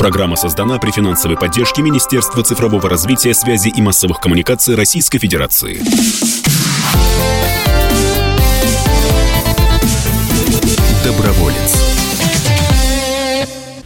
Программа создана при финансовой поддержке Министерства цифрового развития, связи и массовых коммуникаций Российской Федерации. Доброволец.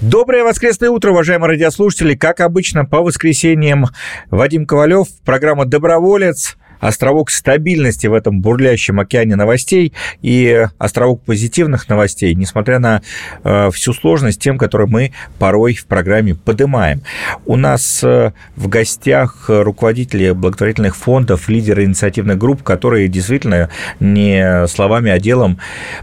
Доброе воскресное утро, уважаемые радиослушатели. Как обычно, по воскресеньям Вадим Ковалев, программа «Доброволец» островок стабильности в этом бурлящем океане новостей и островок позитивных новостей, несмотря на э, всю сложность тем, которые мы порой в программе поднимаем. У нас э, в гостях руководители благотворительных фондов, лидеры инициативных групп, которые действительно не словами, а делом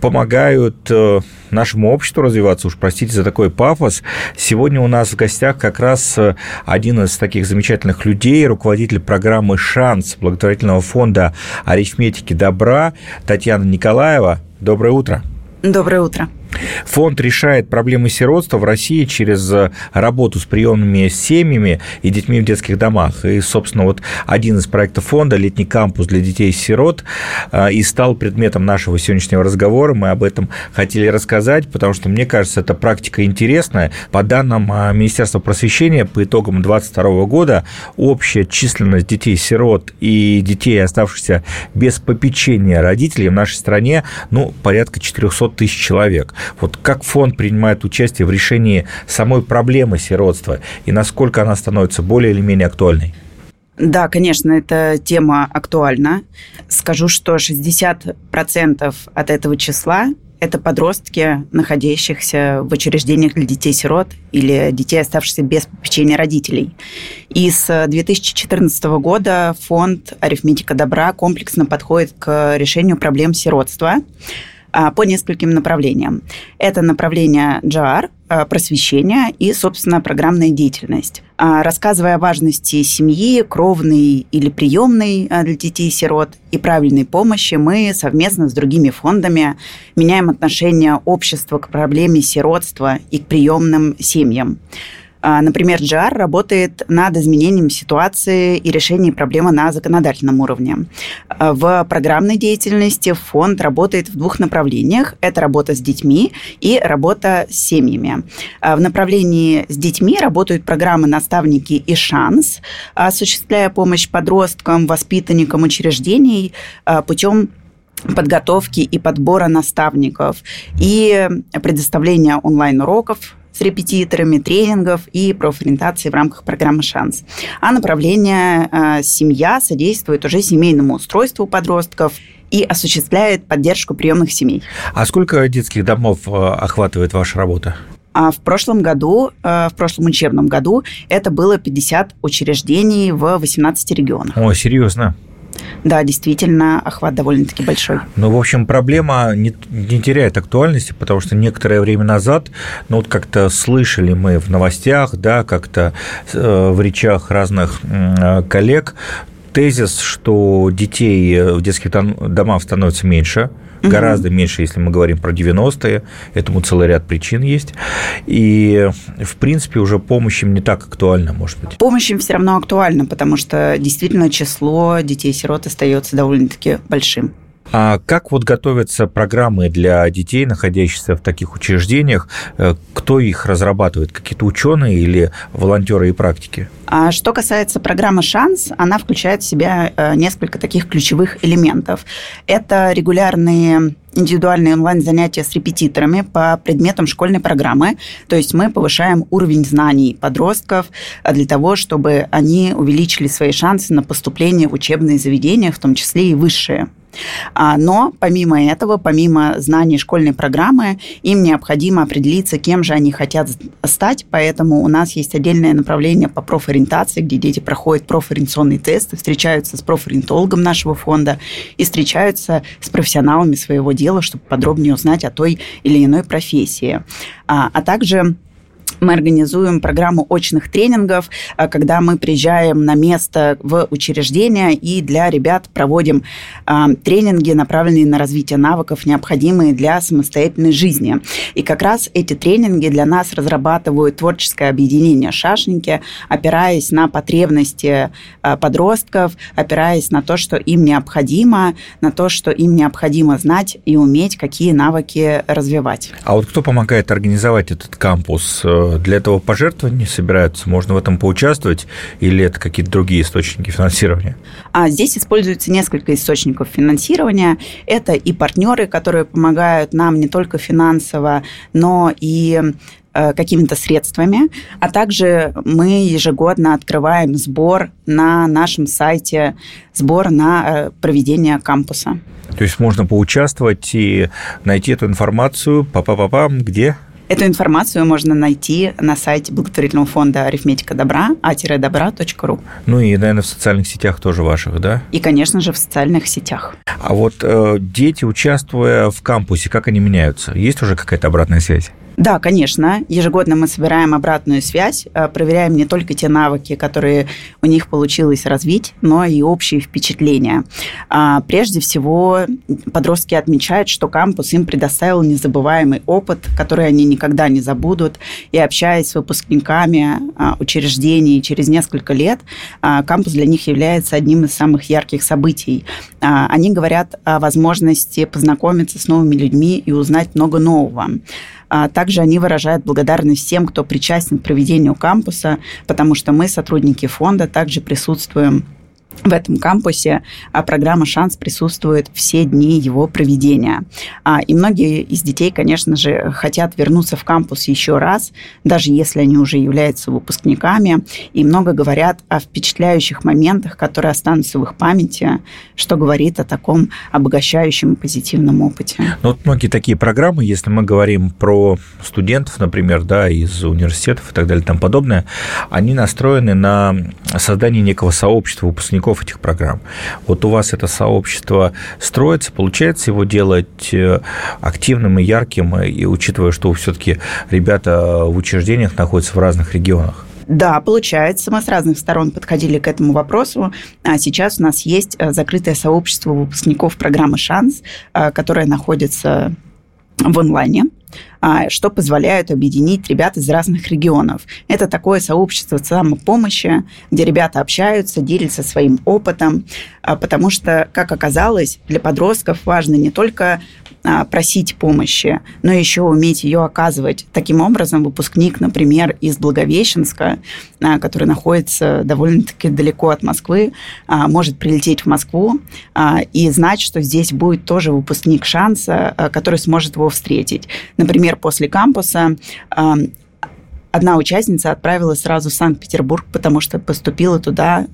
помогают э, нашему обществу развиваться, уж простите за такой пафос. Сегодня у нас в гостях как раз э, один из таких замечательных людей, руководитель программы «Шанс» благотворительного фонда арифметики добра Татьяна Николаева. Доброе утро. Доброе утро. Фонд решает проблемы сиротства в России через э, работу с приемными семьями и детьми в детских домах. И, собственно, вот один из проектов фонда «Летний кампус для детей-сирот» э, и стал предметом нашего сегодняшнего разговора. Мы об этом хотели рассказать, потому что, мне кажется, эта практика интересная. По данным э, Министерства просвещения, по итогам 2022 года общая численность детей-сирот и детей, оставшихся без попечения родителей в нашей стране, ну, порядка 400 тысяч человек. Вот как фонд принимает участие в решении самой проблемы сиротства и насколько она становится более или менее актуальной? Да, конечно, эта тема актуальна. Скажу, что 60% от этого числа это подростки, находящихся в учреждениях для детей-сирот или детей, оставшихся без попечения родителей. И с 2014 года фонд «Арифметика добра» комплексно подходит к решению проблем сиротства – по нескольким направлениям. Это направление JAR, а, просвещение и, собственно, программная деятельность. А, рассказывая о важности семьи, кровной или приемной для детей-сирот и правильной помощи, мы совместно с другими фондами меняем отношение общества к проблеме сиротства и к приемным семьям. А, например, GR работает над изменением ситуации и решением проблемы на законодательном уровне. А, в программной деятельности фонд работает в двух направлениях. Это работа с детьми и работа с семьями. А, в направлении с детьми работают программы «Наставники» и «Шанс», осуществляя помощь подросткам, воспитанникам учреждений путем подготовки и подбора наставников и предоставления онлайн-уроков с репетиторами, тренингов и профориентации в рамках программы «Шанс». А направление э, «Семья» содействует уже семейному устройству подростков и осуществляет поддержку приемных семей. А сколько детских домов э, охватывает ваша работа? А в прошлом году, э, в прошлом учебном году, это было 50 учреждений в 18 регионах. О, серьезно? Да, действительно, охват довольно-таки большой. Ну, в общем, проблема не, не теряет актуальности, потому что некоторое время назад, ну, вот как-то слышали мы в новостях, да, как-то э, в речах разных э, коллег тезис, что детей в детских домах становится меньше – угу. гораздо меньше, если мы говорим про 90-е. Этому целый ряд причин есть. И, в принципе, уже помощь им не так актуальна, может быть. Помощь им все равно актуальна, потому что действительно число детей-сирот остается довольно-таки большим. А как вот готовятся программы для детей, находящихся в таких учреждениях? Э, кто их разрабатывает? Какие-то ученые или волонтеры и практики? А что касается программы «Шанс», она включает в себя э, несколько таких ключевых элементов. Это регулярные индивидуальные онлайн-занятия с репетиторами по предметам школьной программы. То есть мы повышаем уровень знаний подростков э, для того, чтобы они увеличили свои шансы на поступление в учебные заведения, в том числе и высшие. А, но помимо этого, помимо знаний школьной программы, им необходимо определиться, кем же они хотят стать, поэтому у нас есть отдельное направление по профориентации, где дети проходят профориентационные тесты, встречаются с профориентологом нашего фонда и встречаются с профессионалами своего дела, чтобы подробнее узнать о той или иной профессии. А, а также мы организуем программу очных тренингов, а, когда мы приезжаем на место в учреждение и для ребят проводим а, тренинги, направленные на развитие навыков, необходимые для самостоятельной жизни. И как раз эти тренинги для нас разрабатывают творческое объединение «Шашники», опираясь на потребности а, подростков, опираясь на то, что им необходимо, на то, что им необходимо знать и уметь, какие навыки развивать. А вот кто помогает организовать этот кампус? Для этого пожертвования собираются? Можно в этом поучаствовать? Или это какие-то другие источники финансирования? А здесь используется несколько источников финансирования. Это и партнеры, которые помогают нам не только финансово, но и э, какими-то средствами, а также мы ежегодно открываем сбор на нашем сайте, сбор на э, проведение кампуса. То есть можно поучаствовать и найти эту информацию, па-па-па-пам, где? Эту информацию можно найти на сайте благотворительного фонда «Арифметика добра» а-добра.ру. Ну и, наверное, в социальных сетях тоже ваших, да? И, конечно же, в социальных сетях. А вот э, дети, участвуя в кампусе, как они меняются? Есть уже какая-то обратная связь? Да, конечно. Ежегодно мы собираем обратную связь, э, проверяем не только те навыки, которые у них получилось развить, но и общие впечатления. А, прежде всего, подростки отмечают, что кампус им предоставил незабываемый опыт, который они никогда не забудут. И общаясь с выпускниками а, учреждений через несколько лет, а, кампус для них является одним из самых ярких событий. Они говорят о возможности познакомиться с новыми людьми и узнать много нового. А также они выражают благодарность всем, кто причастен к проведению кампуса, потому что мы, сотрудники фонда, также присутствуем в этом кампусе а программа «Шанс» присутствует все дни его проведения. А, и многие из детей, конечно же, хотят вернуться в кампус еще раз, даже если они уже являются выпускниками, и много говорят о впечатляющих моментах, которые останутся в их памяти, что говорит о таком обогащающем позитивном опыте. Ну, вот многие такие программы, если мы говорим про студентов, например, да, из университетов и так далее тому подобное, они настроены на создание некого сообщества выпускников выпускников этих программ. Вот у вас это сообщество строится, получается его делать э, активным и ярким, и учитывая, что все-таки ребята в учреждениях находятся в разных регионах? Да, получается. Мы с разных сторон подходили к этому вопросу. А сейчас у нас есть э, закрытое сообщество выпускников программы «Шанс», э, которое находится в онлайне. А, что позволяет объединить ребят из разных регионов. Это такое сообщество самопомощи, где ребята общаются, делятся своим опытом, а, потому что, как оказалось, для подростков важно не только а, просить помощи, но еще уметь ее оказывать. Таким образом, выпускник, например, из Благовещенска, который находится довольно-таки далеко от Москвы, может прилететь в Москву и знать, что здесь будет тоже выпускник шанса, который сможет его встретить. Например, после кампуса одна участница отправилась сразу в Санкт-Петербург, потому что поступила туда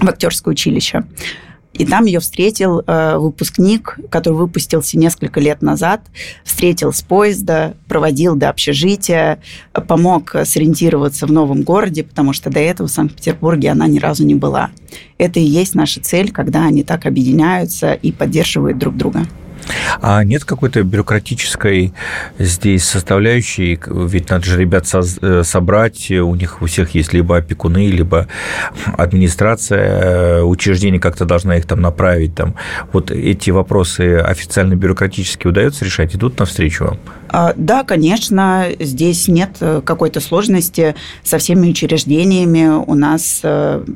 в актерское училище. И там ее встретил э, выпускник, который выпустился несколько лет назад, встретил с поезда, проводил до общежития, помог сориентироваться в новом городе, потому что до этого в Санкт-Петербурге она ни разу не была. Это и есть наша цель, когда они так объединяются и поддерживают друг друга. А нет какой-то бюрократической здесь составляющей? Ведь надо же ребят э, собрать, у них у всех есть либо опекуны, либо администрация э, учреждений как-то должна их там направить. Там. Вот эти вопросы официально бюрократически удается решать? Идут навстречу вам? А, да, конечно, здесь нет э, какой-то сложности со всеми учреждениями. У нас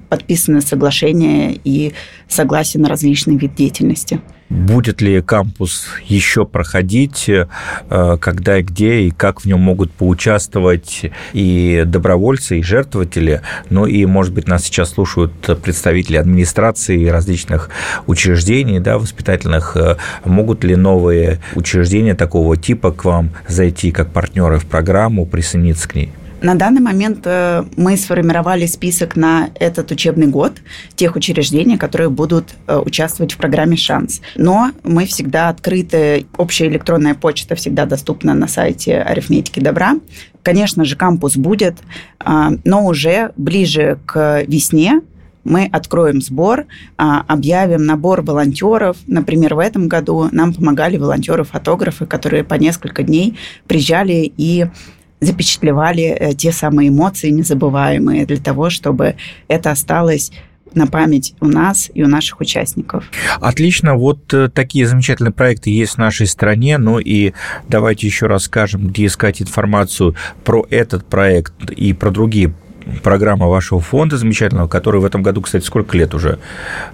подписаны соглашения и согласие на различный вид деятельности. Будет ли кампус еще проходить, э, когда и где, и как в нем могут поучаствовать и добровольцы, и жертвователи, ну и, может быть, нас сейчас слушают представители администрации различных учреждений, да, воспитательных. Э, могут ли новые учреждения такого типа к вам зайти как партнеры в программу, присоединиться к ней? На данный момент э, мы сформировали список на этот учебный год тех учреждений, которые будут э, участвовать в программе «Шанс». Но мы всегда открыты, общая электронная почта всегда доступна на сайте арифметики добра. Конечно же, кампус будет, а, но уже ближе к весне мы откроем сбор, объявим набор волонтеров. Например, в этом году нам помогали волонтеры-фотографы, которые по несколько дней приезжали и запечатлевали э, те самые эмоции незабываемые для того, чтобы это осталось на память у нас и у наших участников. Отлично. Вот э, такие замечательные проекты есть в нашей стране. Ну и давайте еще раз скажем, где искать информацию про этот проект и про другие программа вашего фонда замечательного, который в этом году, кстати, сколько лет уже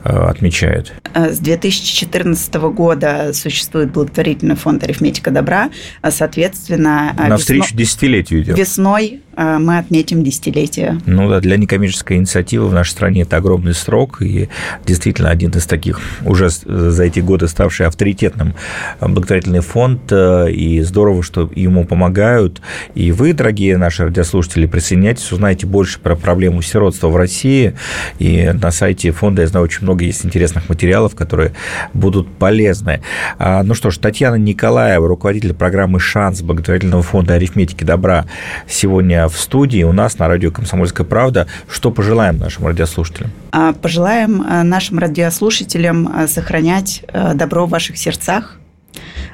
э, отмечает? Э, с 2014 года существует благотворительный фонд «Арифметика добра». Соответственно, Навстречу весно... десятилетию идет. Весной мы отметим десятилетие. Ну да, для некоммерческой инициативы в нашей стране это огромный срок, и действительно один из таких уже за эти годы ставший авторитетным благотворительный фонд, и здорово, что ему помогают. И вы, дорогие наши радиослушатели, присоединяйтесь, узнаете больше про проблему сиротства в России. И на сайте фонда, я знаю, очень много есть интересных материалов, которые будут полезны. А, ну что ж, Татьяна Николаева, руководитель программы «Шанс» благотворительного фонда «Арифметики добра» сегодня в студии у нас на радио «Комсомольская правда». Что пожелаем нашим радиослушателям? А, пожелаем а, нашим радиослушателям сохранять добро в ваших сердцах,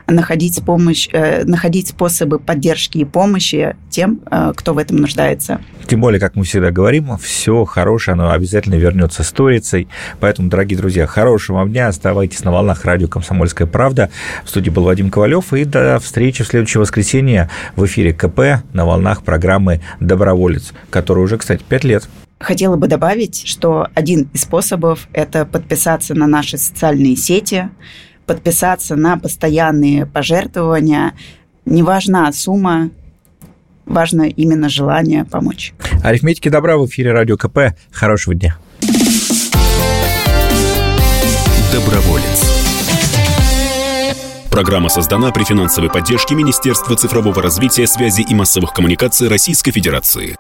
находить, помощь, э, находить способы поддержки и помощи тем, э, кто в этом нуждается. Тем более, как мы всегда говорим, все хорошее, оно обязательно вернется сторицей. Поэтому, дорогие друзья, хорошего вам дня. Оставайтесь на волнах радио «Комсомольская правда». В студии был Вадим Ковалев. И до встречи в следующее воскресенье в эфире КП на волнах программы «Доброволец», которая уже, кстати, пять лет. Хотела бы добавить, что один из способов – это подписаться на наши социальные сети – подписаться на постоянные пожертвования. Не важна сумма, важно именно желание помочь. Арифметики добра в эфире Радио КП. Хорошего дня. Доброволец. Программа создана при финансовой поддержке Министерства цифрового развития, связи и массовых коммуникаций Российской Федерации.